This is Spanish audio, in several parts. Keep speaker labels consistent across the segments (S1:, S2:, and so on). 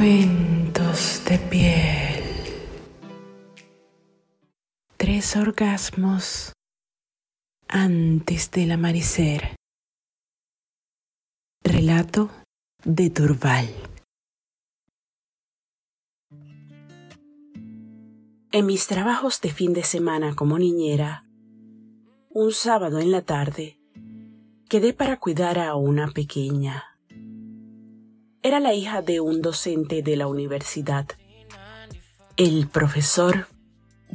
S1: Cuentos de piel. Tres orgasmos antes del amanecer. Relato de Turval. En mis trabajos de fin de semana como niñera, un sábado en la tarde, quedé para cuidar a una pequeña era la hija de un docente de la universidad, el profesor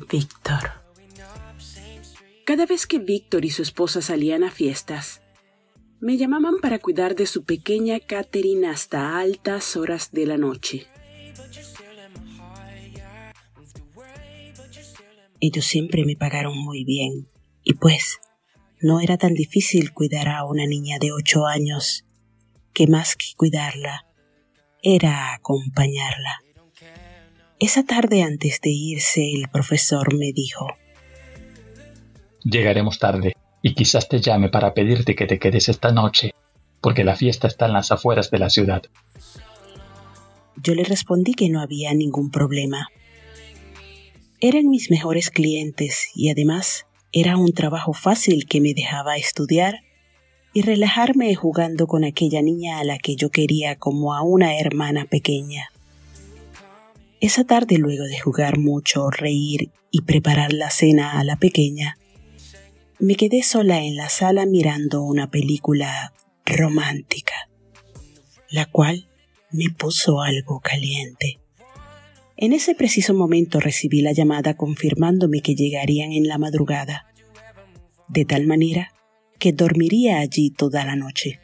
S1: Víctor. Cada vez que Víctor y su esposa salían a fiestas, me llamaban para cuidar de su pequeña Catherine hasta altas horas de la noche. Ellos siempre me pagaron muy bien y pues no era tan difícil cuidar a una niña de ocho años que más que cuidarla, era acompañarla. Esa tarde antes de irse el profesor me dijo,
S2: Llegaremos tarde y quizás te llame para pedirte que te quedes esta noche, porque la fiesta está en las afueras de la ciudad.
S1: Yo le respondí que no había ningún problema. Eran mis mejores clientes y además era un trabajo fácil que me dejaba estudiar y relajarme jugando con aquella niña a la que yo quería como a una hermana pequeña. Esa tarde, luego de jugar mucho, reír y preparar la cena a la pequeña, me quedé sola en la sala mirando una película romántica, la cual me puso algo caliente. En ese preciso momento recibí la llamada confirmándome que llegarían en la madrugada, de tal manera que dormiría allí toda la noche.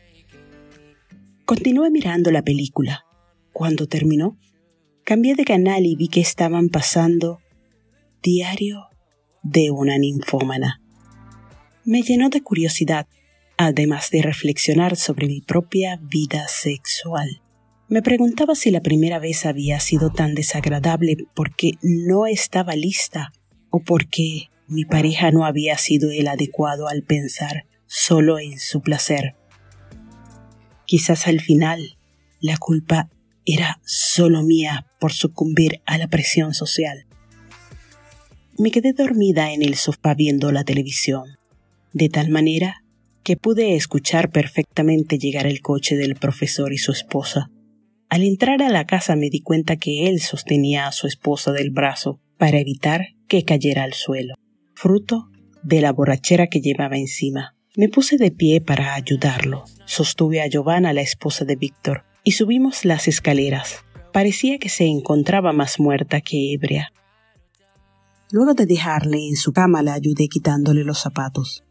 S1: Continué mirando la película. Cuando terminó, cambié de canal y vi que estaban pasando Diario de una ninfómana. Me llenó de curiosidad, además de reflexionar sobre mi propia vida sexual. Me preguntaba si la primera vez había sido tan desagradable porque no estaba lista o porque mi pareja no había sido el adecuado al pensar solo en su placer. Quizás al final la culpa era solo mía por sucumbir a la presión social. Me quedé dormida en el sofá viendo la televisión, de tal manera que pude escuchar perfectamente llegar el coche del profesor y su esposa. Al entrar a la casa me di cuenta que él sostenía a su esposa del brazo para evitar que cayera al suelo, fruto de la borrachera que llevaba encima. Me puse de pie para ayudarlo. Sostuve a Giovanna, la esposa de Víctor, y subimos las escaleras. Parecía que se encontraba más muerta que ebria. Luego de dejarle en su cama la ayudé quitándole los zapatos.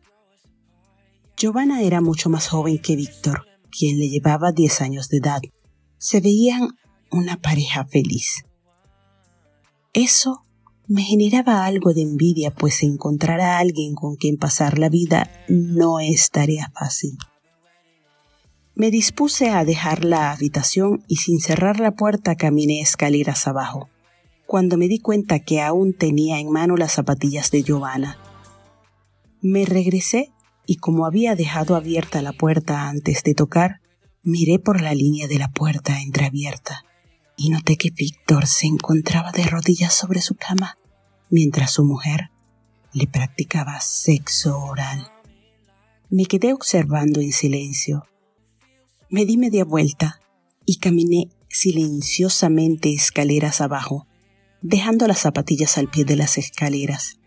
S1: Giovanna era mucho más joven que Víctor, quien le llevaba diez años de edad. Se veían una pareja feliz. Eso me generaba algo de envidia, pues encontrar a alguien con quien pasar la vida no es tarea fácil. Me dispuse a dejar la habitación y sin cerrar la puerta caminé escaleras abajo, cuando me di cuenta que aún tenía en mano las zapatillas de Giovanna. Me regresé y como había dejado abierta la puerta antes de tocar, miré por la línea de la puerta entreabierta y noté que Víctor se encontraba de rodillas sobre su cama mientras su mujer le practicaba sexo oral. Me quedé observando en silencio. Me di media vuelta y caminé silenciosamente escaleras abajo, dejando las zapatillas al pie de las escaleras.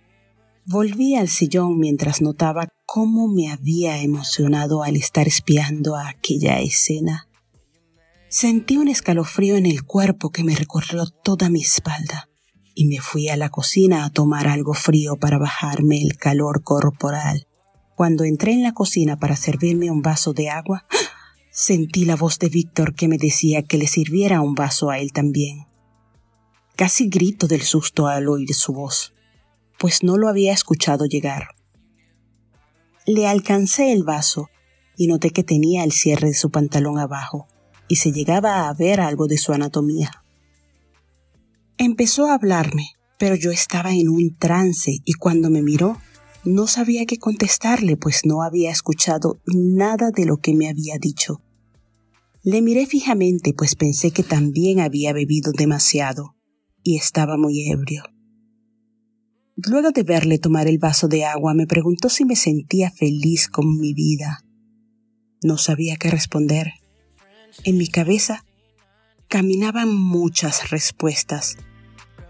S1: Volví al sillón mientras notaba cómo me había emocionado al estar espiando a aquella escena. Sentí un escalofrío en el cuerpo que me recorrió toda mi espalda y me fui a la cocina a tomar algo frío para bajarme el calor corporal. Cuando entré en la cocina para servirme un vaso de agua, sentí la voz de Víctor que me decía que le sirviera un vaso a él también. Casi grito del susto al oír su voz, pues no lo había escuchado llegar. Le alcancé el vaso y noté que tenía el cierre de su pantalón abajo y se llegaba a ver algo de su anatomía. Empezó a hablarme, pero yo estaba en un trance y cuando me miró no sabía qué contestarle, pues no había escuchado nada de lo que me había dicho. Le miré fijamente, pues pensé que también había bebido demasiado y estaba muy ebrio. Luego de verle tomar el vaso de agua, me preguntó si me sentía feliz con mi vida. No sabía qué responder. En mi cabeza caminaban muchas respuestas,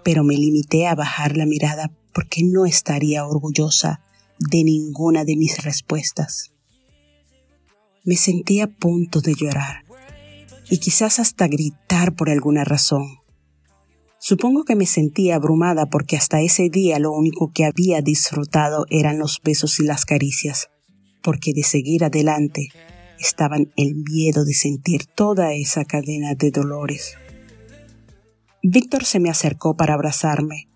S1: pero me limité a bajar la mirada porque no estaría orgullosa de ninguna de mis respuestas. Me sentía a punto de llorar y quizás hasta gritar por alguna razón. Supongo que me sentía abrumada porque hasta ese día lo único que había disfrutado eran los besos y las caricias, porque de seguir adelante estaban el miedo de sentir toda esa cadena de dolores. Víctor se me acercó para abrazarme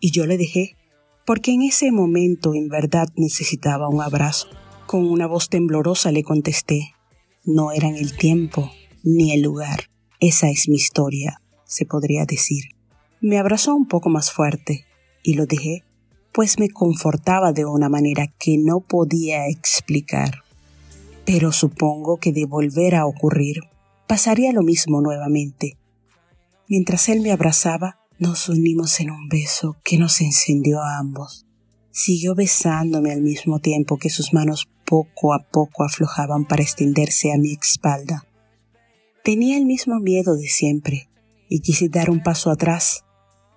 S1: y yo le dejé, porque en ese momento en verdad necesitaba un abrazo. Con una voz temblorosa le contesté, no eran el tiempo ni el lugar. Esa es mi historia, se podría decir. Me abrazó un poco más fuerte y lo dejé, pues me confortaba de una manera que no podía explicar. Pero supongo que de volver a ocurrir, pasaría lo mismo nuevamente. Mientras él me abrazaba, nos unimos en un beso que nos encendió a ambos. Siguió besándome al mismo tiempo que sus manos poco a poco aflojaban para extenderse a mi espalda. Tenía el mismo miedo de siempre y quise dar un paso atrás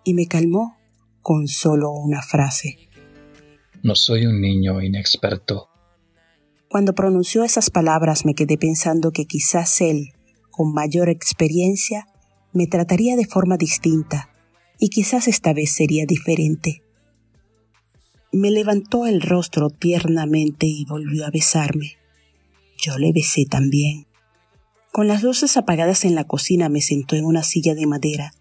S1: y me calmó con solo una frase.
S2: No soy un niño inexperto.
S1: Cuando pronunció esas palabras me quedé pensando que quizás él, con mayor experiencia, me trataría de forma distinta y quizás esta vez sería diferente. Me levantó el rostro tiernamente y volvió a besarme. Yo le besé también. Con las luces apagadas en la cocina me sentó en una silla de madera,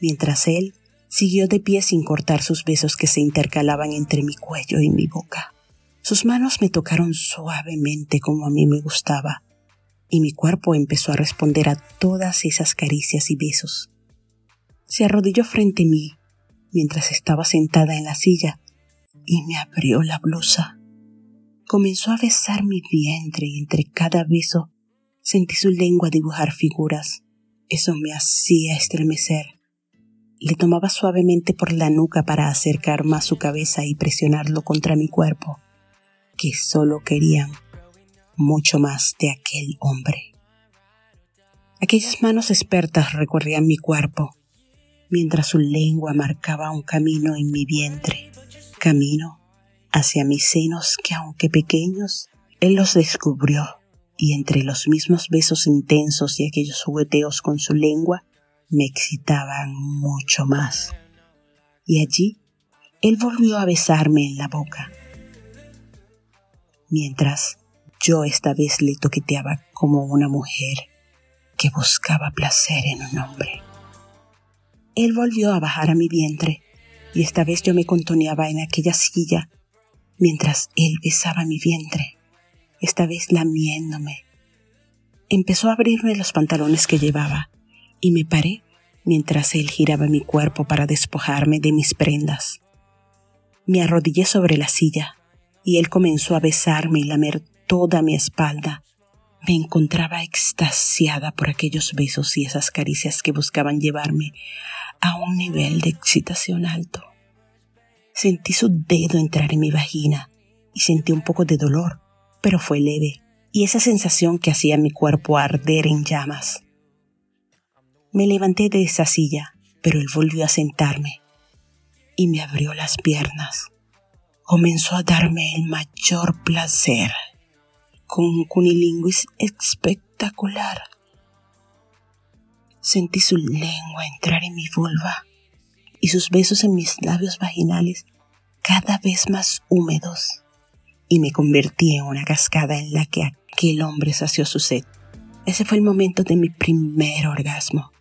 S1: mientras él siguió de pie sin cortar sus besos que se intercalaban entre mi cuello y mi boca. Sus manos me tocaron suavemente como a mí me gustaba, y mi cuerpo empezó a responder a todas esas caricias y besos. Se arrodilló frente a mí mientras estaba sentada en la silla y me abrió la blusa. Comenzó a besar mi vientre y entre cada beso Sentí su lengua dibujar figuras. Eso me hacía estremecer. Le tomaba suavemente por la nuca para acercar más su cabeza y presionarlo contra mi cuerpo, que solo querían mucho más de aquel hombre. Aquellas manos expertas recorrían mi cuerpo, mientras su lengua marcaba un camino en mi vientre, camino hacia mis senos que aunque pequeños, él los descubrió y entre los mismos besos intensos y aquellos jugueteos con su lengua me excitaban mucho más. Y allí él volvió a besarme en la boca, mientras yo esta vez le toqueteaba como una mujer que buscaba placer en un hombre. Él volvió a bajar a mi vientre y esta vez yo me contoneaba en aquella silla mientras él besaba mi vientre esta vez lamiéndome. Empezó a abrirme los pantalones que llevaba y me paré mientras él giraba mi cuerpo para despojarme de mis prendas. Me arrodillé sobre la silla y él comenzó a besarme y lamer toda mi espalda. Me encontraba extasiada por aquellos besos y esas caricias que buscaban llevarme a un nivel de excitación alto. Sentí su dedo entrar en mi vagina y sentí un poco de dolor, pero fue leve, y esa sensación que hacía mi cuerpo arder en llamas. Me levanté de esa silla, pero él volvió a sentarme y me abrió las piernas. Comenzó a darme el mayor placer, con un cunilinguis espectacular. Sentí su lengua entrar en mi vulva y sus besos en mis labios vaginales cada vez más húmedos y me convertí en una cascada en la que aquel hombre sació su sed. Ese fue el momento de mi primer orgasmo.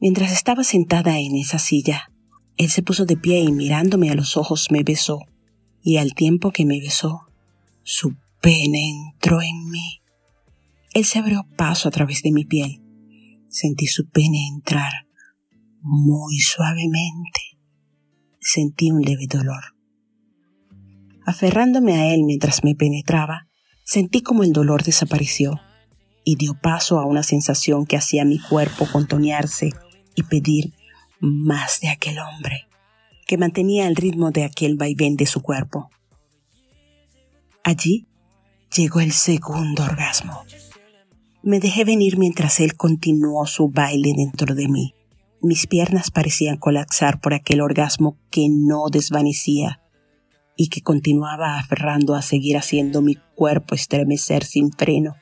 S1: Mientras estaba sentada en esa silla, él se puso de pie y mirándome a los ojos me besó, y al tiempo que me besó, su pene entró en mí. Él se abrió paso a través de mi piel. Sentí su pene entrar muy suavemente. Sentí un leve dolor. Aferrándome a él mientras me penetraba, sentí como el dolor desapareció y dio paso a una sensación que hacía mi cuerpo contonearse y pedir más de aquel hombre, que mantenía el ritmo de aquel vaivén de su cuerpo. Allí llegó el segundo orgasmo. Me dejé venir mientras él continuó su baile dentro de mí. Mis piernas parecían colapsar por aquel orgasmo que no desvanecía y que continuaba aferrando a seguir haciendo mi cuerpo estremecer sin freno.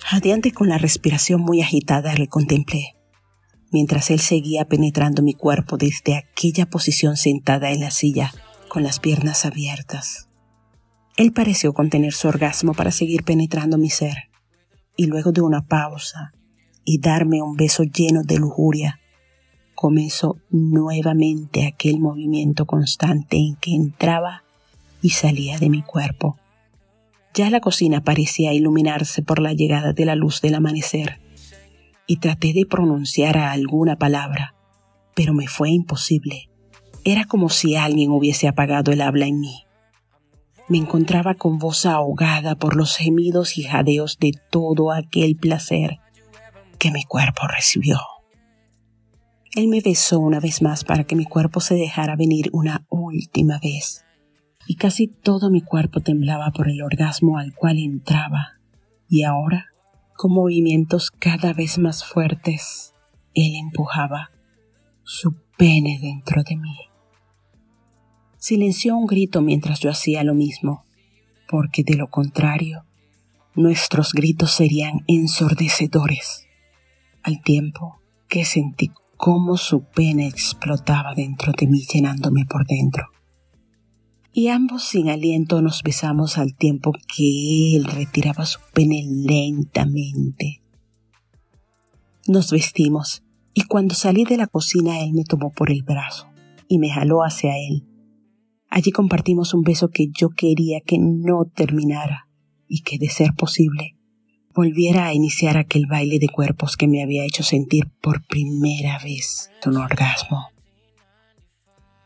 S1: Jadeante con la respiración muy agitada le contemplé, mientras él seguía penetrando mi cuerpo desde aquella posición sentada en la silla, con las piernas abiertas. Él pareció contener su orgasmo para seguir penetrando mi ser, y luego de una pausa y darme un beso lleno de lujuria, comenzó nuevamente aquel movimiento constante en que entraba y salía de mi cuerpo ya la cocina parecía iluminarse por la llegada de la luz del amanecer, y traté de pronunciar alguna palabra, pero me fue imposible. Era como si alguien hubiese apagado el habla en mí. Me encontraba con voz ahogada por los gemidos y jadeos de todo aquel placer que mi cuerpo recibió. Él me besó una vez más para que mi cuerpo se dejara venir una última vez y casi todo mi cuerpo temblaba por el orgasmo al cual entraba. Y ahora, con movimientos cada vez más fuertes, él empujaba su pene dentro de mí. Silenció un grito mientras yo hacía lo mismo, porque de lo contrario, nuestros gritos serían ensordecedores, al tiempo que sentí cómo su pene explotaba dentro de mí llenándome por dentro y ambos sin aliento nos besamos al tiempo que él retiraba su pene lentamente. Nos vestimos y cuando salí de la cocina él me tomó por el brazo y me jaló hacia él. Allí compartimos un beso que yo quería que no terminara y que, de ser posible, volviera a iniciar aquel baile de cuerpos que me había hecho sentir por primera vez un orgasmo.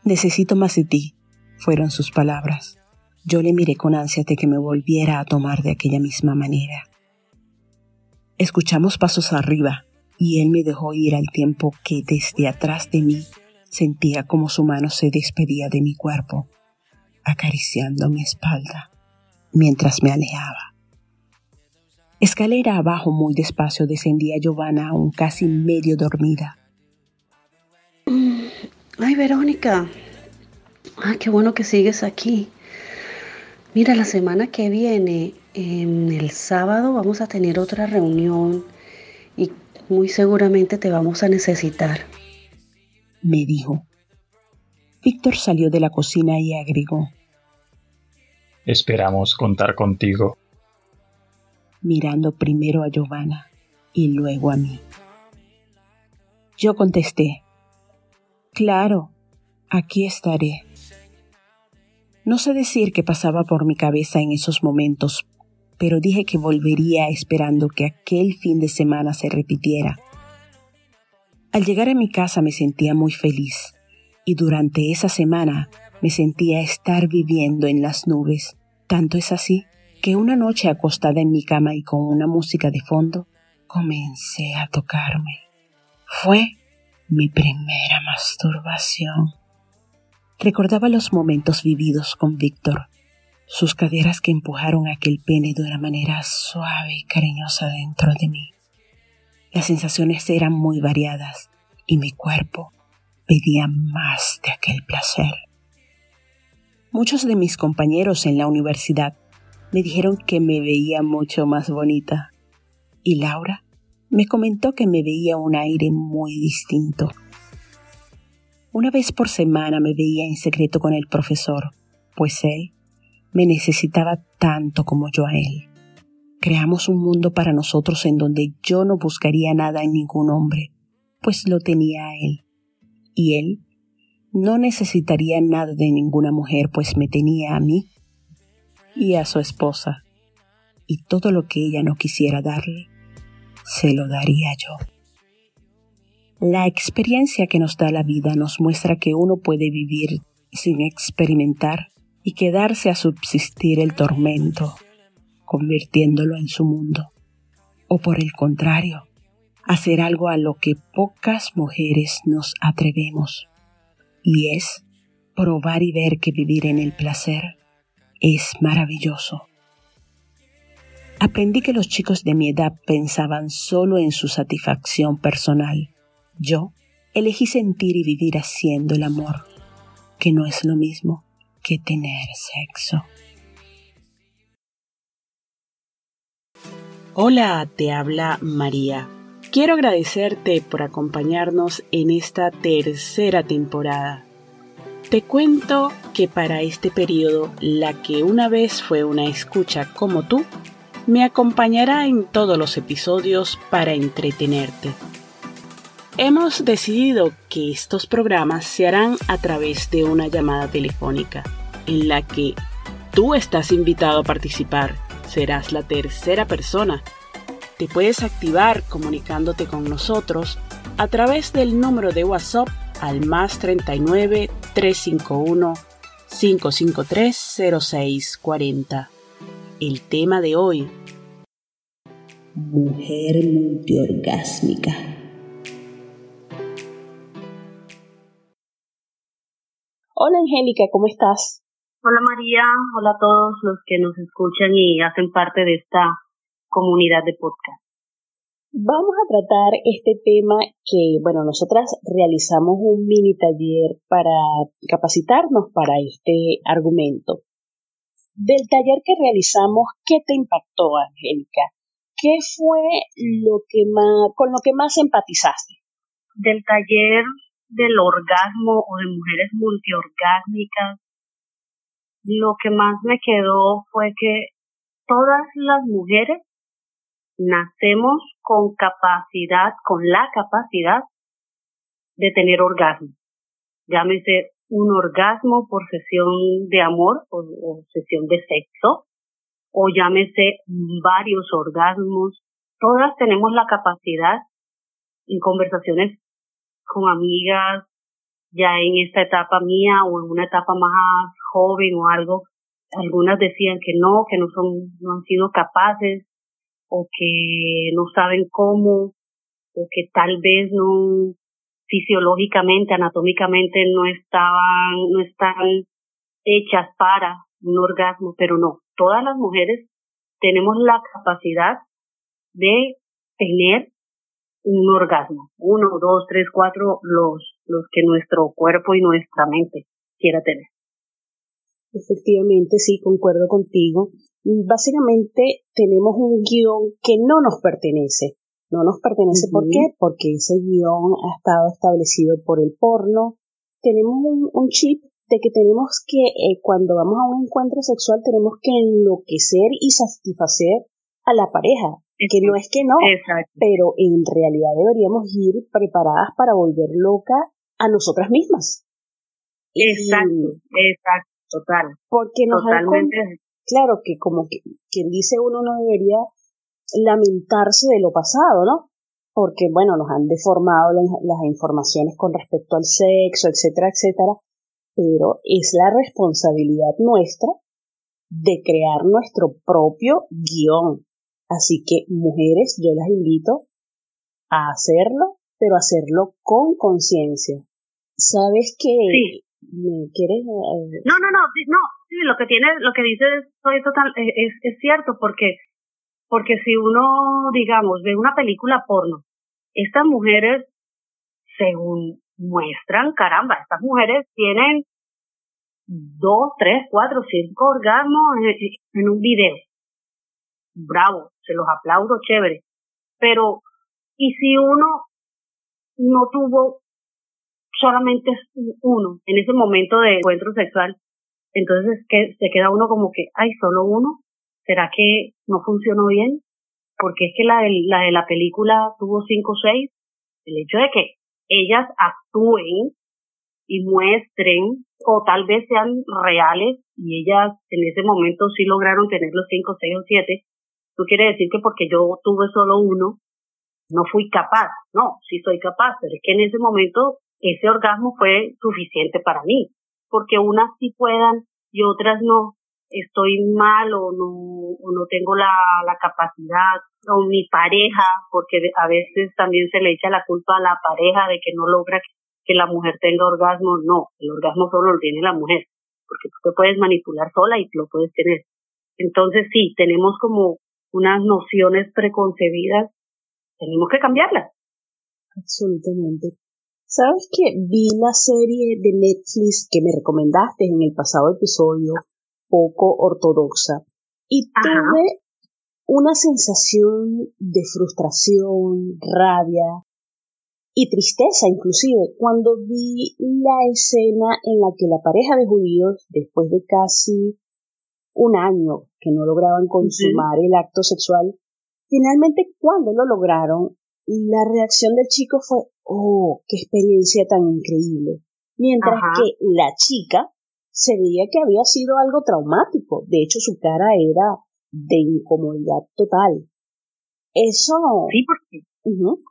S1: Necesito más de ti, fueron sus palabras. Yo le miré con ansia de que me volviera a tomar de aquella misma manera. Escuchamos pasos arriba y él me dejó ir al tiempo que desde atrás de mí sentía como su mano se despedía de mi cuerpo, acariciando mi espalda mientras me alejaba. Escalera abajo muy despacio descendía Giovanna aún casi medio dormida.
S3: Ay, Verónica, Ah, qué bueno que sigues aquí. Mira, la semana que viene, en el sábado, vamos a tener otra reunión y muy seguramente te vamos a necesitar.
S1: Me dijo. Víctor salió de la cocina y agregó.
S2: Esperamos contar contigo.
S1: Mirando primero a Giovanna y luego a mí. Yo contesté. Claro, aquí estaré. No sé decir qué pasaba por mi cabeza en esos momentos, pero dije que volvería esperando que aquel fin de semana se repitiera. Al llegar a mi casa me sentía muy feliz y durante esa semana me sentía estar viviendo en las nubes. Tanto es así que una noche acostada en mi cama y con una música de fondo, comencé a tocarme. Fue mi primera masturbación. Recordaba los momentos vividos con Víctor, sus caderas que empujaron aquel pene de una manera suave y cariñosa dentro de mí. Las sensaciones eran muy variadas y mi cuerpo pedía más de aquel placer. Muchos de mis compañeros en la universidad me dijeron que me veía mucho más bonita y Laura me comentó que me veía un aire muy distinto una vez por semana me veía en secreto con el profesor, pues él me necesitaba tanto como yo a él. Creamos un mundo para nosotros en donde yo no buscaría nada en ningún hombre, pues lo tenía a él. Y él no necesitaría nada de ninguna mujer, pues me tenía a mí y a su esposa. Y todo lo que ella no quisiera darle, se lo daría yo. La experiencia que nos da la vida nos muestra que uno puede vivir sin experimentar y quedarse a subsistir el tormento, convirtiéndolo en su mundo.
S4: o por el contrario, hacer algo a lo que pocas mujeres nos atrevemos, y es probar y ver que vivir en el placer es maravilloso. Aprendí que los chicos de mi edad pensaban solo en su satisfacción personal. Yo elegí sentir y vivir haciendo el amor, que no es lo mismo que tener sexo. Hola, te habla María. Quiero agradecerte por acompañarnos en esta tercera temporada. Te cuento que para este periodo, la que una vez fue una escucha como tú, me acompañará en todos los episodios para entretenerte. Hemos decidido que estos programas se harán a través de una llamada telefónica, en la que tú estás invitado a participar serás la tercera persona. Te puedes activar comunicándote con nosotros a través del número de WhatsApp al más 39 351 553 0640. El tema de hoy. Mujer multiorgásmica. Hola Angélica, ¿cómo estás?
S3: Hola María, hola a todos los que nos escuchan y hacen parte de esta comunidad de podcast.
S4: Vamos a tratar este tema que, bueno, nosotras realizamos un mini taller para capacitarnos para este argumento. Del taller que realizamos, ¿qué te impactó, Angélica? ¿Qué fue lo que más, con lo que más empatizaste?
S3: Del taller del orgasmo o de mujeres multiorgásmicas lo que más me quedó fue que todas las mujeres nacemos con capacidad, con la capacidad de tener orgasmo. Llámese un orgasmo por sesión de amor o, sesión de sexo, o llámese varios orgasmos. Todas tenemos la capacidad en conversaciones con amigas, ya en esta etapa mía o en una etapa más joven o algo, algunas decían que no, que no son, no han sido capaces o que no saben cómo o que tal vez no fisiológicamente, anatómicamente no estaban, no están hechas para un orgasmo, pero no, todas las mujeres tenemos la capacidad de tener un orgasmo. Uno, dos, tres, cuatro, los, los que nuestro cuerpo y nuestra mente quiera tener.
S4: Efectivamente, sí, concuerdo contigo. Básicamente tenemos un guion que no nos pertenece. No nos pertenece, ¿por qué? Porque ese guion ha estado establecido por el porno. Tenemos un, chip de que tenemos que, eh, cuando vamos a un encuentro sexual, tenemos que enloquecer y satisfacer a la pareja que no es que no, pero en realidad deberíamos ir preparadas para volver loca a nosotras mismas.
S3: Exacto, exacto, total.
S4: Porque nos Totalmente. claro que como que, quien dice uno no debería lamentarse de lo pasado, ¿no? Porque, bueno, nos han deformado las, las informaciones con respecto al sexo, etcétera, etcétera, pero es la responsabilidad nuestra de crear nuestro propio guion, Así que mujeres, yo las invito a hacerlo, pero hacerlo con conciencia. ¿Sabes qué?
S3: Sí.
S4: ¿Me quieres?
S3: Eh, no, no, no, no, sí, lo que tiene, lo que dices soy total, eh, es, es cierto, porque, porque si uno, digamos, ve una película porno, estas mujeres, según muestran, caramba, estas mujeres tienen dos, tres, cuatro, cinco orgasmos en un video bravo, se los aplaudo, chévere. Pero, ¿y si uno no tuvo solamente uno en ese momento de encuentro sexual? Entonces que se queda uno como que, ay, solo uno. ¿Será que no funcionó bien? Porque es que la de la, de la película tuvo cinco o seis. El hecho de que ellas actúen y muestren o tal vez sean reales y ellas en ese momento sí lograron tener los cinco, seis o siete, no quiere decir que porque yo tuve solo uno, no fui capaz. No, sí soy capaz, pero es que en ese momento ese orgasmo fue suficiente para mí. Porque unas sí puedan y otras no, estoy mal o no, o no tengo la, la capacidad o mi pareja, porque a veces también se le echa la culpa a la pareja de que no logra que la mujer tenga orgasmo. No, el orgasmo solo lo tiene la mujer, porque tú te puedes manipular sola y lo puedes tener. Entonces sí, tenemos como unas nociones preconcebidas, tenemos que cambiarlas.
S4: Absolutamente. ¿Sabes que vi la serie de Netflix que me recomendaste en el pasado episodio, poco ortodoxa, y tuve una sensación de frustración, rabia y tristeza inclusive cuando vi la escena en la que la pareja de judíos, después de casi un año que no lograban consumar el acto sexual, finalmente cuando lo lograron, la reacción del chico fue, oh, qué experiencia tan increíble. Mientras que la chica se veía que había sido algo traumático. De hecho, su cara era de incomodidad total. Eso.
S3: Sí, porque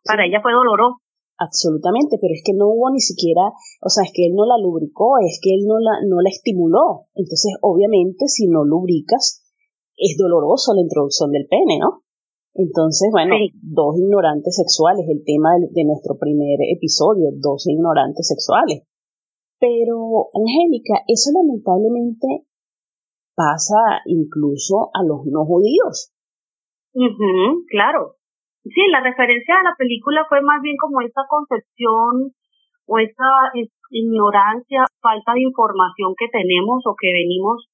S3: para ella fue doloroso.
S4: Absolutamente, pero es que no hubo ni siquiera, o sea, es que él no la lubricó, es que él no la, no la estimuló. Entonces, obviamente, si no lubricas, es doloroso la introducción del pene, ¿no? Entonces, bueno, dos ignorantes sexuales, el tema de, de, nuestro primer episodio, dos ignorantes sexuales. Pero, Angélica, eso lamentablemente pasa incluso a los no judíos.
S3: claro. Sí, la referencia a la película fue más bien como esa concepción o esa ignorancia, falta de información que tenemos o que venimos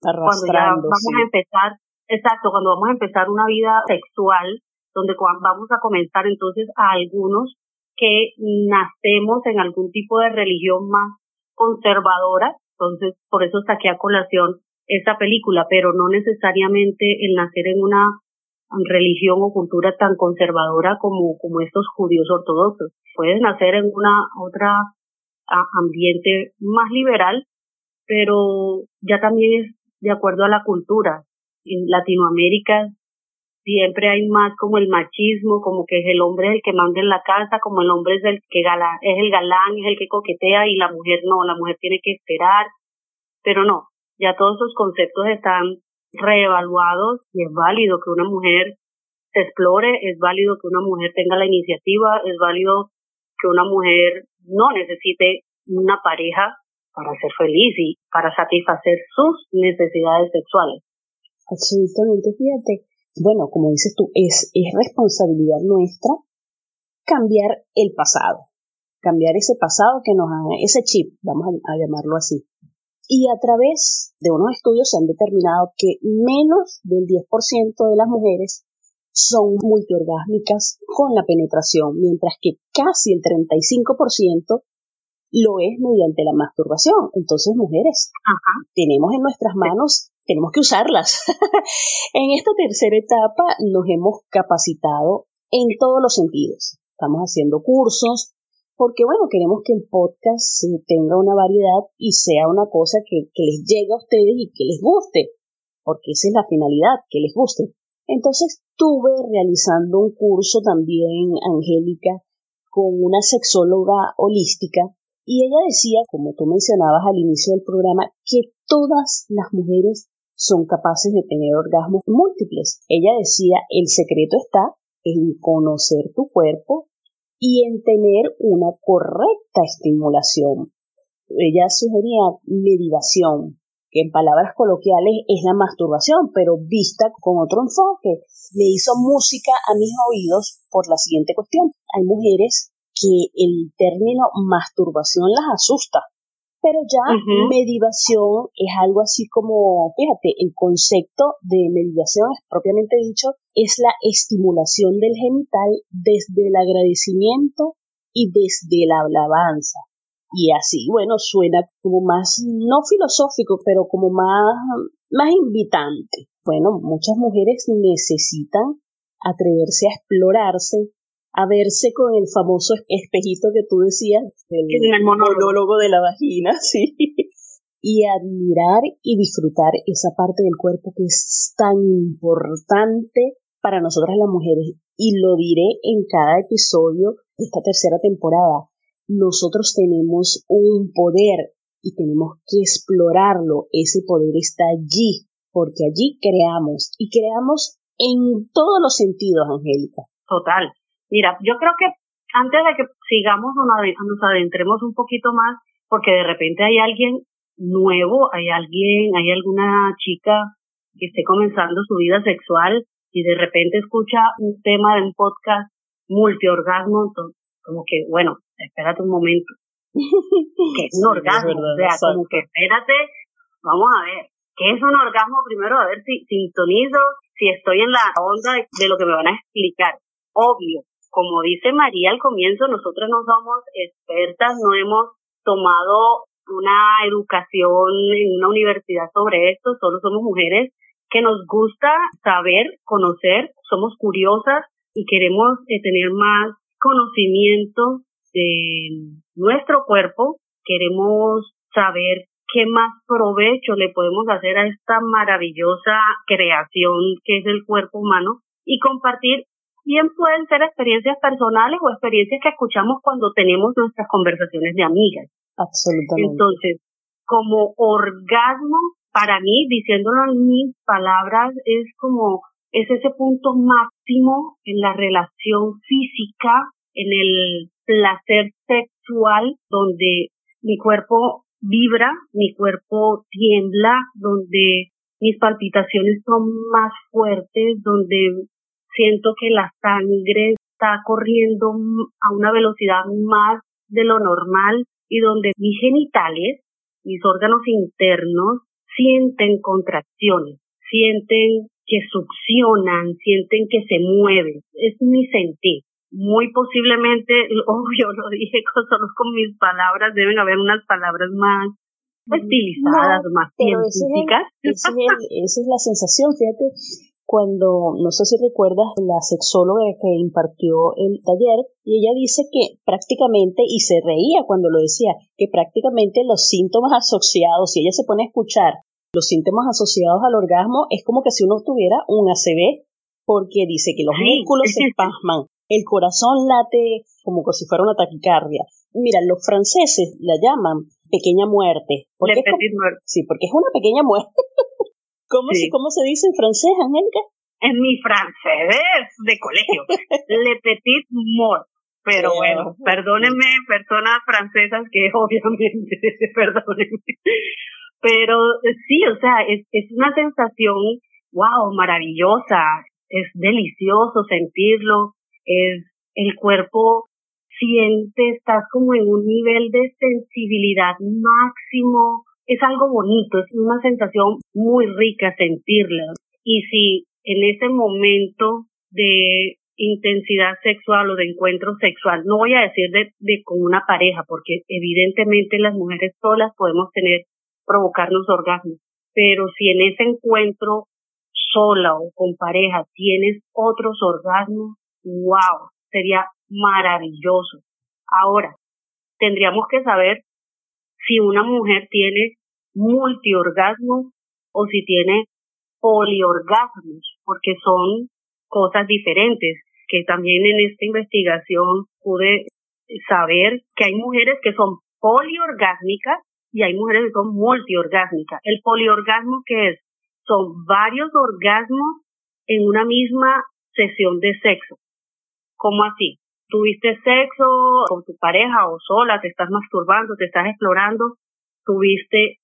S3: cuando ya vamos a empezar, exacto, cuando vamos a empezar una vida sexual, donde vamos a comenzar entonces a algunos que nacemos en algún tipo de religión más conservadora, entonces por eso saqué a colación esta película, pero no necesariamente el nacer en una religión o cultura tan conservadora como, como estos judíos ortodoxos. Puedes nacer en una otra ambiente más liberal, pero ya también es de acuerdo a la cultura. En Latinoamérica siempre hay más como el machismo, como que es el hombre el que manda en la casa, como el hombre es el que gala, es el galán, es el que coquetea y la mujer no, la mujer tiene que esperar, pero no, ya todos esos conceptos están reevaluados y es válido que una mujer se explore, es válido que una mujer tenga la iniciativa, es válido que una mujer no necesite una pareja para ser feliz y para satisfacer sus necesidades sexuales.
S4: Absolutamente, fíjate. Bueno, como dices tú, es, es responsabilidad nuestra cambiar el pasado, cambiar ese pasado que nos ha, ese chip, vamos a llamarlo así, y a través de unos estudios se han determinado que menos del 10% de las mujeres son multiorgásmicas con la penetración, mientras que casi el 35% lo es mediante la masturbación. Entonces, mujeres, tenemos en nuestras manos, tenemos que usarlas. en esta tercera etapa nos hemos capacitado en todos los sentidos. Estamos haciendo cursos, porque bueno, queremos que el podcast tenga una variedad y sea una cosa que, les llegue a ustedes y que les guste, porque esa es la finalidad, que les guste. Entonces estuve realizando un curso también, Angélica, con una sexóloga holística y ella decía, como tú mencionabas al inicio del programa, que todas las mujeres son capaces de tener orgasmos múltiples. Ella decía, el secreto está en conocer tu cuerpo y en tener una correcta estimulación. Ella sugería meditación, que en palabras coloquiales es la masturbación, pero vista con otro enfoque. Le hizo música a mis oídos por la siguiente cuestión. Hay mujeres que el término masturbación las asusta, pero ya meditación es algo así como, fíjate, el concepto de meditación es propiamente dicho, es la estimulación del genital desde el agradecimiento y desde la alabanza. Y así, bueno, suena como más, no filosófico, pero como más, más invitante. Bueno, muchas mujeres necesitan atreverse a explorarse, a verse con el famoso espejito que tú decías, el,
S3: el monólogo
S4: de la vagina, sí, y admirar y disfrutar esa parte del cuerpo que es tan importante para nosotras las mujeres. Y lo diré en cada episodio de esta tercera temporada. Nosotros tenemos un poder
S1: y tenemos que explorarlo. Ese poder está allí, porque allí creamos y creamos en todos los sentidos, Angélica.
S3: Total. Mira, yo creo que antes de que sigamos o nos adentremos un poquito más, porque de repente hay alguien nuevo, hay alguien, hay alguna chica que esté comenzando su vida sexual y de repente escucha un tema de un podcast multiorgasmo, como que, bueno, espérate un momento, que es un orgasmo, o sea, como que espérate, vamos a ver, ¿qué es un orgasmo? Primero a ver si sintonizo, si estoy en la onda de lo que me van a explicar. Obvio, como dice María al comienzo, nosotros no somos expertas, no hemos tomado una educación en una universidad sobre esto, solo somos mujeres que nos gusta saber, conocer, somos curiosas y queremos eh, tener más conocimiento de nuestro cuerpo, queremos saber qué más provecho le podemos hacer a esta maravillosa creación que es el cuerpo humano y compartir bien pueden ser experiencias personales o experiencias que escuchamos cuando tenemos nuestras conversaciones de amigas.
S1: Absolutamente.
S3: Entonces, como orgasmo, para mí, diciéndolo en mis palabras, es como, es ese punto máximo en la relación física, en el placer sexual, donde mi cuerpo vibra, mi cuerpo tiembla, donde mis palpitaciones son más fuertes, donde siento que la sangre está corriendo a una velocidad más de lo normal y donde mis genitales, mis órganos internos, sienten contracciones, sienten que succionan, sienten que se mueven. Es mi sentir. Muy posiblemente, obvio, lo dije solo con mis palabras, deben haber unas palabras más estilizadas, más científicas.
S1: esa es la sensación, fíjate, cuando, no sé si recuerdas, la sexóloga que impartió el taller, y ella dice que prácticamente, y se reía cuando lo decía, que prácticamente los síntomas asociados, si ella se pone a escuchar los síntomas asociados al orgasmo, es como que si uno tuviera un ACV, porque dice que los músculos se espasman, el corazón late como si fuera una taquicardia. Mira, los franceses la llaman pequeña muerte.
S3: Porque
S1: Sí, porque es una pequeña muerte. ¿Cómo, se, ¿Cómo se dice en francés, Angélica?
S3: En mi francés de colegio. Le petit mort. Pero bueno, perdónenme, personas francesas que obviamente, perdónenme. Pero sí, o sea, es, es una sensación, wow, maravillosa. Es delicioso sentirlo. Es el cuerpo siente, estás como en un nivel de sensibilidad máximo, es algo bonito, es una sensación muy rica sentirla. Y si en ese momento de intensidad sexual o de encuentro sexual, no voy a decir de, de con una pareja, porque evidentemente las mujeres solas podemos tener, provocarnos orgasmos, pero si en ese encuentro sola o con pareja tienes otros orgasmos, wow, sería maravilloso. Ahora, tendríamos que saber si una mujer tiene multiorgasmos o si tiene poliorgasmos, porque son cosas diferentes, que también en esta investigación pude saber que hay mujeres que son poliorgásmicas y hay mujeres que son multiorgásmicas. El poliorgasmo que es son varios orgasmos en una misma sesión de sexo. ¿Cómo así? Tuviste sexo con tu pareja o sola, te estás masturbando, te estás explorando, tuviste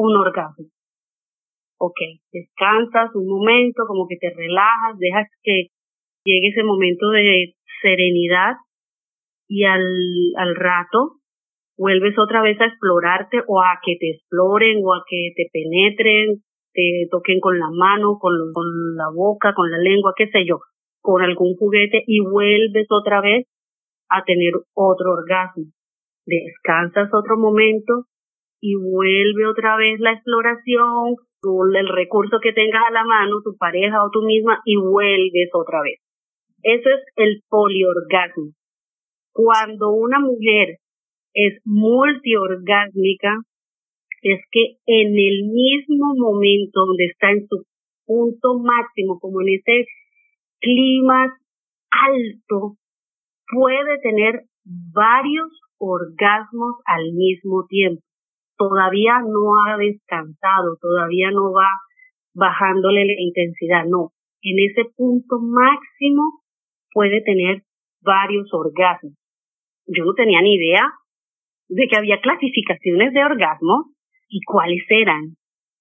S3: un orgasmo. Ok, descansas un momento, como que te relajas, dejas que llegue ese momento de serenidad y al, al rato vuelves otra vez a explorarte o a que te exploren o a que te penetren, te toquen con la mano, con, con la boca, con la lengua, qué sé yo, con algún juguete y vuelves otra vez a tener otro orgasmo. Descansas otro momento y vuelve otra vez la exploración, el recurso que tengas a la mano, tu pareja o tú misma, y vuelves otra vez. Eso es el poliorgasmo. Cuando una mujer es multiorgásmica, es que en el mismo momento donde está en su punto máximo, como en ese clima alto, puede tener varios orgasmos al mismo tiempo todavía no ha descansado, todavía no va bajándole la intensidad, no. En ese punto máximo puede tener varios orgasmos. Yo no tenía ni idea de que había clasificaciones de orgasmos y cuáles eran.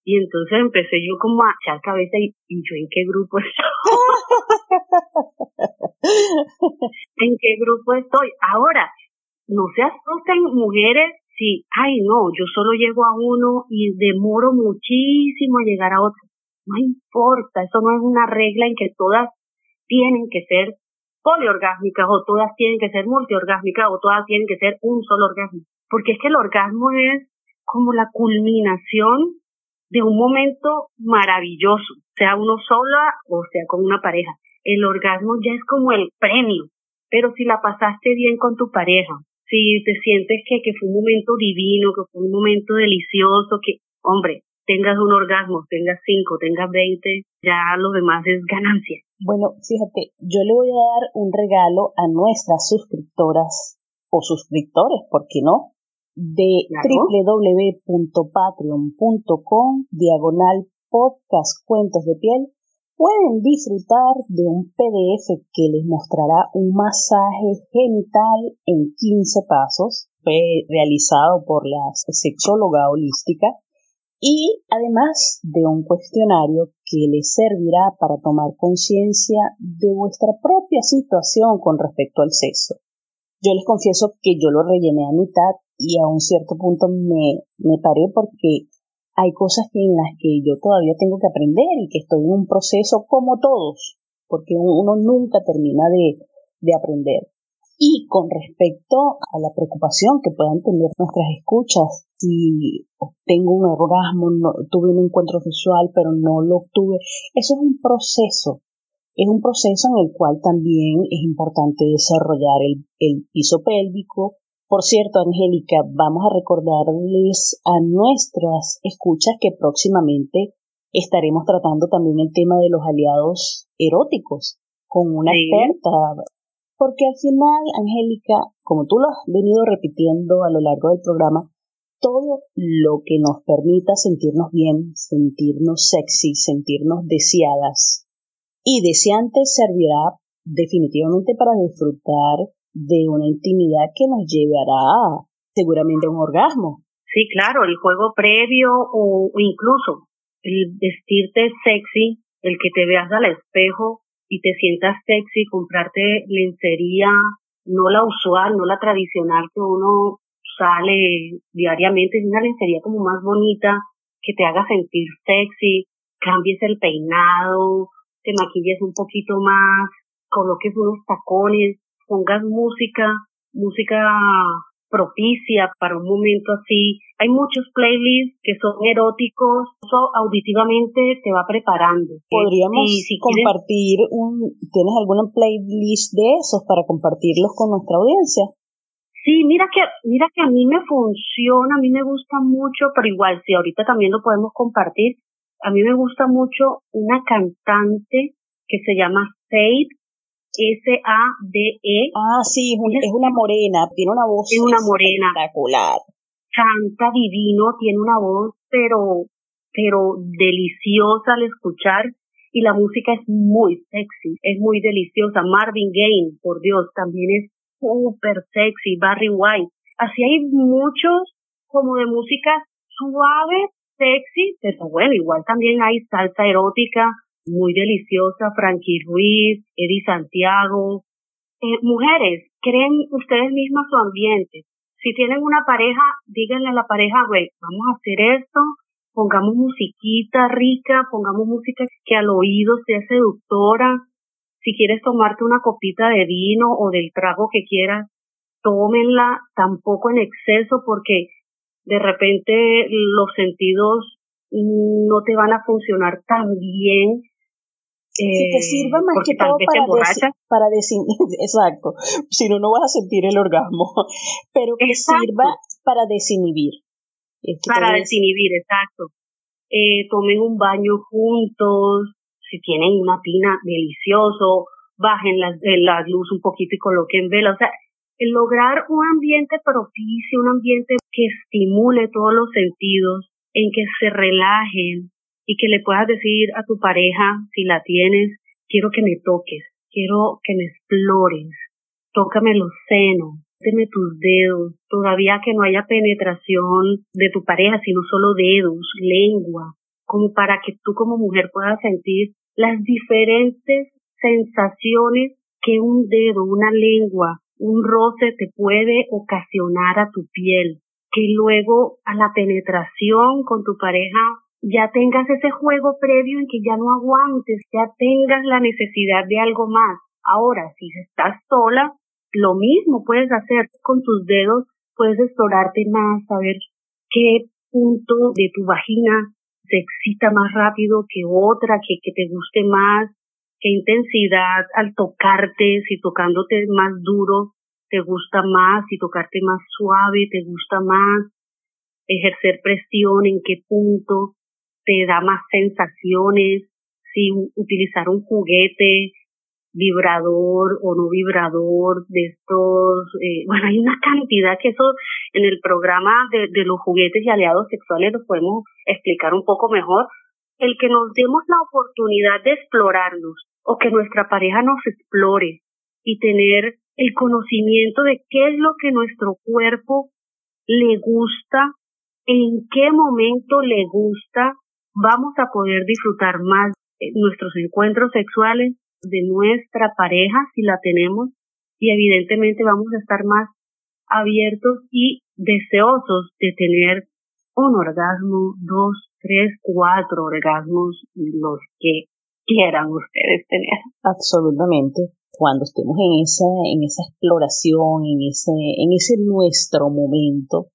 S3: Y entonces empecé yo como a echar cabeza y, yo en qué grupo estoy. ¿En qué grupo estoy? Ahora, no se asusten mujeres si, ay no, yo solo llego a uno y demoro muchísimo a llegar a otro. No importa, eso no es una regla en que todas tienen que ser poliorgásmicas o todas tienen que ser multiorgásmicas o todas tienen que ser un solo orgasmo. Porque es que el orgasmo es como la culminación de un momento maravilloso, sea uno sola o sea con una pareja. El orgasmo ya es como el premio, pero si la pasaste bien con tu pareja, si te sientes que, que fue un momento divino, que fue un momento delicioso, que, hombre, tengas un orgasmo, tengas cinco, tengas veinte, ya lo demás es ganancia.
S4: Bueno, fíjate, yo le voy a dar un regalo a nuestras suscriptoras o suscriptores, ¿por qué no? De www.patreon.com diagonal podcast cuentos de piel pueden disfrutar de un PDF que les mostrará un masaje genital en 15 pasos, realizado por la sexóloga holística y además de un cuestionario que les servirá para tomar conciencia de vuestra propia situación con respecto al sexo. Yo les confieso que yo lo rellené a mitad y a un cierto punto me, me paré porque hay cosas en las que yo todavía tengo que aprender y que estoy en un proceso como todos, porque uno nunca termina de, de aprender. Y con respecto a la preocupación que puedan tener nuestras escuchas, si obtengo un orgasmo, no, tuve un encuentro sexual, pero no lo obtuve, eso es un proceso. Es un proceso en el cual también es importante desarrollar el, el piso pélvico. Por cierto, Angélica, vamos a recordarles a nuestras escuchas que próximamente estaremos tratando también el tema de los aliados eróticos con una experta. Porque al final, Angélica, como tú lo has venido repitiendo a lo largo del programa, todo lo que nos permita sentirnos bien, sentirnos sexy, sentirnos deseadas y deseantes servirá definitivamente para disfrutar de una intimidad que nos llevará seguramente a un orgasmo.
S3: Sí, claro, el juego previo o, incluso el vestirte sexy, el que te veas al espejo y te sientas sexy, comprarte lencería, no la usual, no la tradicional que uno sale diariamente, es una lencería como más bonita, que te haga sentir sexy, cambies el peinado, te maquilles un poquito más, coloques unos tacones, pongas música, música propicia para un momento así. Hay muchos playlists que son eróticos, eso auditivamente te va preparando.
S4: Podríamos compartir un, ¿tienes alguna playlist de esos para compartirlos con nuestra audiencia?
S3: Sí, mira que, mira que a mí me funciona, a mí me gusta mucho, pero igual, si ahorita también lo podemos compartir, a mí me gusta mucho una cantante que se llama Faith S-A-D-E.
S4: Ah, sí, es una morena, tiene una voz
S3: es una morena.
S4: espectacular.
S3: Canta divino, tiene una voz, pero, pero deliciosa al escuchar y la música es muy sexy, es muy deliciosa. Marvin Gaye, por Dios, también es súper sexy. Barry White. Así hay muchos como de música suave, sexy, pero bueno, igual también hay salsa erótica, muy deliciosa, Frankie Ruiz, Eddie Santiago. Eh, mujeres, creen ustedes mismas su ambiente. Si tienen una pareja, díganle a la pareja, güey, vamos a hacer esto, pongamos musiquita rica, pongamos música que al oído sea seductora. Si quieres tomarte una copita de vino o del trago que quieras, tómenla tampoco en exceso porque de repente los sentidos no te van a funcionar tan bien
S4: si te sirva más que todo para, para exacto, si no, no vas a sentir el orgasmo, pero que sirva para desinhibir.
S3: para desinhibir, exacto. Eh, tomen un baño juntos, si tienen una tina delicioso, bajen la, la luz un poquito y coloquen vela, o sea, lograr un ambiente propicio, un ambiente que estimule todos los sentidos, en que se relajen y que le puedas decir a tu pareja, si la tienes, quiero que me toques, quiero que me explores, tócame los senos, méteme tus dedos, todavía que no haya penetración de tu pareja, sino solo dedos, lengua, como para que tú como mujer puedas sentir las diferentes sensaciones que un dedo, una lengua, un roce te puede ocasionar a tu piel, que luego a la penetración con tu pareja ya tengas ese juego previo en que ya no aguantes, ya tengas la necesidad de algo más. Ahora, si estás sola, lo mismo puedes hacer con tus dedos, puedes explorarte más, saber qué punto de tu vagina se excita más rápido que otra, que, que te guste más, qué intensidad al tocarte, si tocándote más duro te gusta más, si tocarte más suave te gusta más, ejercer presión, en qué punto te da más sensaciones, si utilizar un juguete vibrador o no vibrador de estos, eh, bueno, hay una cantidad que eso en el programa de, de los juguetes y aliados sexuales lo podemos explicar un poco mejor, el que nos demos la oportunidad de explorarnos o que nuestra pareja nos explore y tener el conocimiento de qué es lo que nuestro cuerpo le gusta, en qué momento le gusta, vamos a poder disfrutar más nuestros encuentros sexuales de nuestra pareja si la tenemos y evidentemente vamos a estar más abiertos y deseosos de tener un orgasmo, dos, tres, cuatro orgasmos, los que quieran ustedes tener.
S1: Absolutamente. Cuando estemos en esa, en esa exploración, en ese, en ese nuestro momento,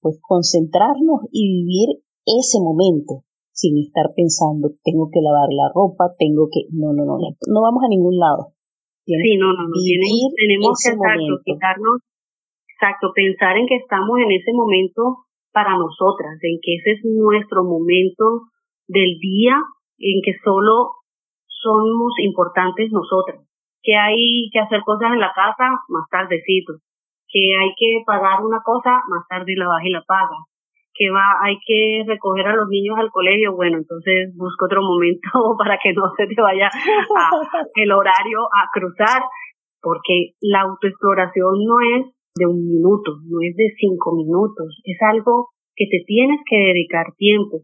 S1: pues concentrarnos y vivir ese momento sin estar pensando, tengo que lavar la ropa, tengo que, no, no, no, no, vamos a ningún lado.
S3: Sí, no, no, no, tenemos que exacto, quitarnos, exacto, pensar en que estamos en ese momento para nosotras, en que ese es nuestro momento del día, en que solo somos importantes nosotras, que hay que hacer cosas en la casa más tardecito, que hay que pagar una cosa más tarde la baja y la paga, que va, hay que recoger a los niños al colegio, bueno, entonces busco otro momento para que no se te vaya el horario a cruzar, porque la autoexploración no es de un minuto, no es de cinco minutos, es algo que te tienes que dedicar tiempo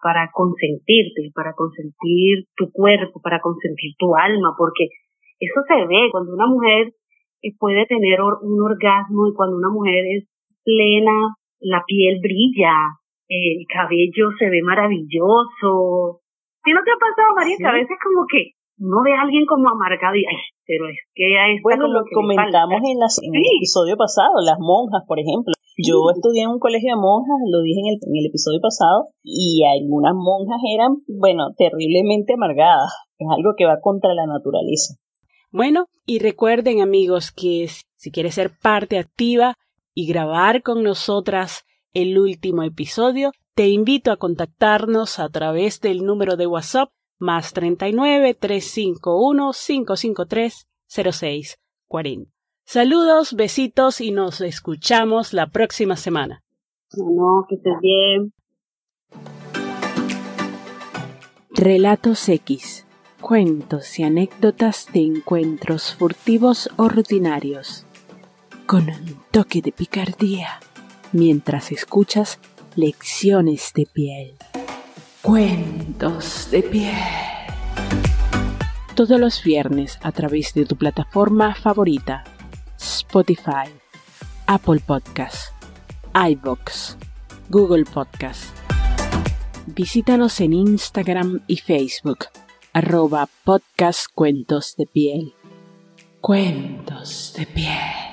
S3: para consentirte, para consentir tu cuerpo, para consentir tu alma, porque eso se ve cuando una mujer eh, puede tener un orgasmo y cuando una mujer es plena la piel brilla, el cabello se ve maravilloso. ¿Sí no te ha pasado, María? Que a veces como que uno ve a alguien como amargado y, ay, pero es que
S1: a Bueno, lo comentamos en, las, en el episodio pasado, las monjas, por ejemplo. Yo estudié en un colegio de monjas, lo dije en el, en el episodio pasado, y algunas monjas eran, bueno, terriblemente amargadas. Es algo que va contra la naturaleza.
S5: Bueno, y recuerden amigos que si quieres ser parte activa y grabar con nosotras el último episodio, te invito a contactarnos a través del número de WhatsApp más 39 351 553 0640. Saludos, besitos y nos escuchamos la próxima semana.
S3: No, que estés bien.
S5: Relatos X. Cuentos y anécdotas de encuentros furtivos o rutinarios con un toque de picardía mientras escuchas lecciones de piel. Cuentos de piel. Todos los viernes a través de tu plataforma favorita. Spotify, Apple Podcasts, iBox, Google Podcasts. Visítanos en Instagram y Facebook, arroba podcast cuentos de piel. Cuentos de piel.